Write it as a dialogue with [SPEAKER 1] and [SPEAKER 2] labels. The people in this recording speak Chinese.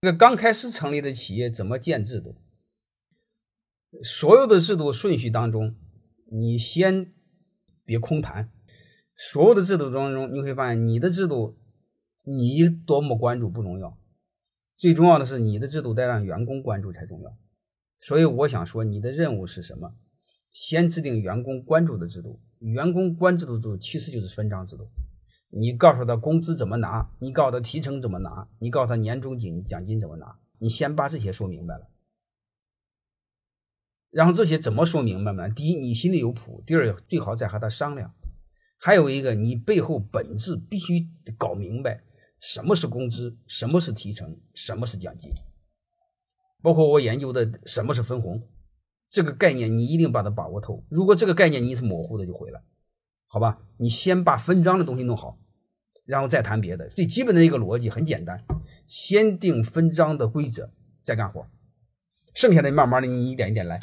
[SPEAKER 1] 这个刚开始成立的企业怎么建制度？所有的制度顺序当中，你先别空谈。所有的制度当中，你会发现你的制度你多么关注不重要，最重要的是你的制度得让员工关注才重要。所以我想说，你的任务是什么？先制定员工关注的制度。员工关注的制度其实就是分账制度。你告诉他工资怎么拿，你告诉他提成怎么拿，你告诉他年终奖奖金怎么拿，你先把这些说明白了。然后这些怎么说明白呢？第一，你心里有谱；第二，最好再和他商量。还有一个，你背后本质必须搞明白，什么是工资，什么是提成，什么是奖金，包括我研究的什么是分红，这个概念你一定把它把握透。如果这个概念你是模糊的，就毁了，好吧？你先把分章的东西弄好，然后再谈别的。最基本的一个逻辑很简单，先定分章的规则，再干活，剩下的慢慢的你一点一点来。